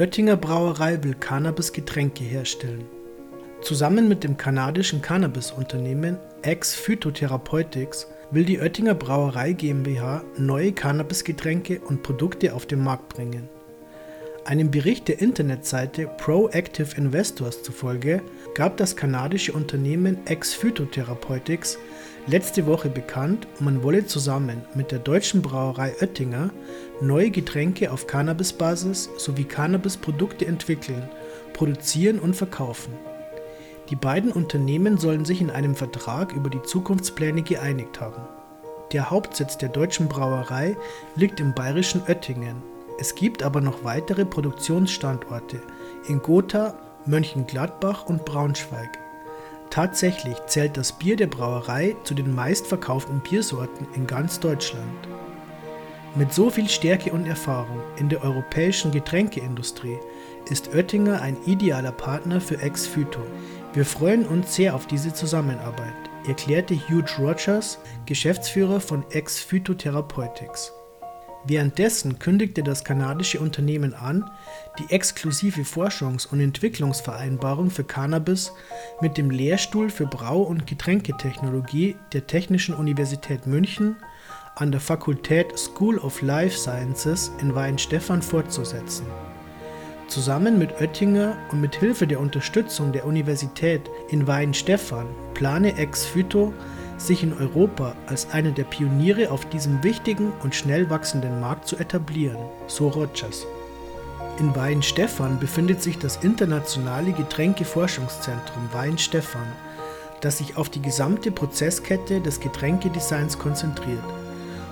Oettinger Brauerei will Cannabis-Getränke herstellen. Zusammen mit dem kanadischen Cannabis-Unternehmen Ex Phytotherapeutics will die Oettinger Brauerei GmbH neue Cannabis-Getränke und Produkte auf den Markt bringen. Einem Bericht der Internetseite Proactive Investors zufolge gab das kanadische Unternehmen Ex Phytotherapeutics letzte Woche bekannt, man wolle zusammen mit der deutschen Brauerei Oettinger neue Getränke auf Cannabisbasis sowie Cannabisprodukte entwickeln, produzieren und verkaufen. Die beiden Unternehmen sollen sich in einem Vertrag über die Zukunftspläne geeinigt haben. Der Hauptsitz der deutschen Brauerei liegt im bayerischen Oettingen. Es gibt aber noch weitere Produktionsstandorte in Gotha, Mönchengladbach und Braunschweig. Tatsächlich zählt das Bier der Brauerei zu den meistverkauften Biersorten in ganz Deutschland. Mit so viel Stärke und Erfahrung in der europäischen Getränkeindustrie ist Oettinger ein idealer Partner für Ex-Phyto. Wir freuen uns sehr auf diese Zusammenarbeit, erklärte Hugh Rogers, Geschäftsführer von Ex-Phytotherapeutics. Währenddessen kündigte das kanadische Unternehmen an, die exklusive Forschungs- und Entwicklungsvereinbarung für Cannabis mit dem Lehrstuhl für Brau- und Getränketechnologie der Technischen Universität München an der Fakultät School of Life Sciences in Weihenstephan fortzusetzen. Zusammen mit Oettinger und mit Hilfe der Unterstützung der Universität in Weihenstephan plane Ex Phyto sich in Europa als einer der Pioniere auf diesem wichtigen und schnell wachsenden Markt zu etablieren, so Rogers. In Weihenstephan befindet sich das internationale Getränkeforschungszentrum Weihenstephan, das sich auf die gesamte Prozesskette des Getränkedesigns konzentriert,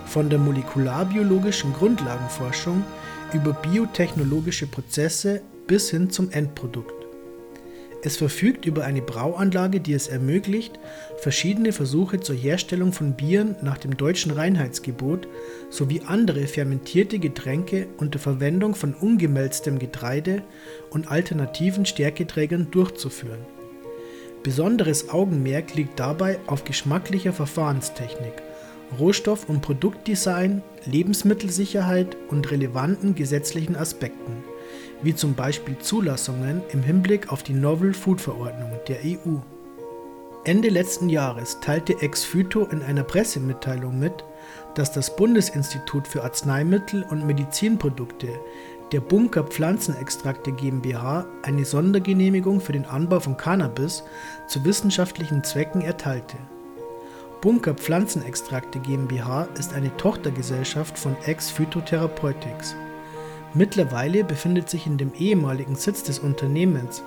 von der molekularbiologischen Grundlagenforschung über biotechnologische Prozesse bis hin zum Endprodukt. Es verfügt über eine Brauanlage, die es ermöglicht, verschiedene Versuche zur Herstellung von Bieren nach dem deutschen Reinheitsgebot sowie andere fermentierte Getränke unter Verwendung von ungemälztem Getreide und alternativen Stärketrägern durchzuführen. Besonderes Augenmerk liegt dabei auf geschmacklicher Verfahrenstechnik, Rohstoff- und Produktdesign, Lebensmittelsicherheit und relevanten gesetzlichen Aspekten wie zum Beispiel Zulassungen im Hinblick auf die Novel Food Verordnung der EU. Ende letzten Jahres teilte Ex-Phyto in einer Pressemitteilung mit, dass das Bundesinstitut für Arzneimittel und Medizinprodukte der Bunker Pflanzenextrakte GmbH eine Sondergenehmigung für den Anbau von Cannabis zu wissenschaftlichen Zwecken erteilte. Bunker Pflanzenextrakte GmbH ist eine Tochtergesellschaft von Ex Phytotherapeutics. Mittlerweile befindet sich in dem ehemaligen Sitz des Unternehmens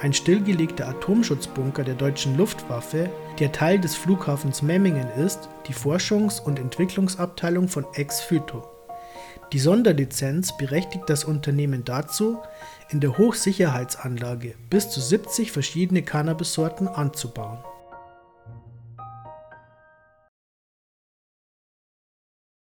ein stillgelegter Atomschutzbunker der deutschen Luftwaffe, der Teil des Flughafens Memmingen ist, die Forschungs- und Entwicklungsabteilung von Ex-Phyto. Die Sonderlizenz berechtigt das Unternehmen dazu, in der Hochsicherheitsanlage bis zu 70 verschiedene Cannabissorten anzubauen